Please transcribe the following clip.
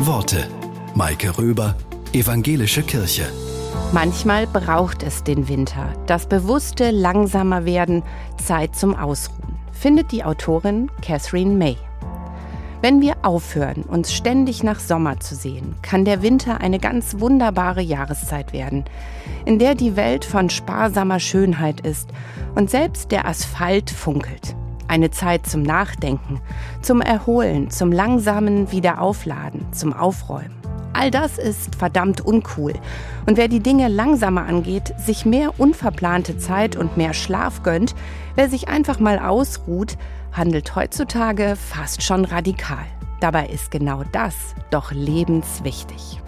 Worte. Maike Röber, Evangelische Kirche. Manchmal braucht es den Winter. Das bewusste langsamer werden, Zeit zum Ausruhen, findet die Autorin Catherine May. Wenn wir aufhören, uns ständig nach Sommer zu sehen, kann der Winter eine ganz wunderbare Jahreszeit werden, in der die Welt von sparsamer Schönheit ist und selbst der Asphalt funkelt. Eine Zeit zum Nachdenken, zum Erholen, zum langsamen Wiederaufladen, zum Aufräumen. All das ist verdammt uncool. Und wer die Dinge langsamer angeht, sich mehr unverplante Zeit und mehr Schlaf gönnt, wer sich einfach mal ausruht, handelt heutzutage fast schon radikal. Dabei ist genau das doch lebenswichtig.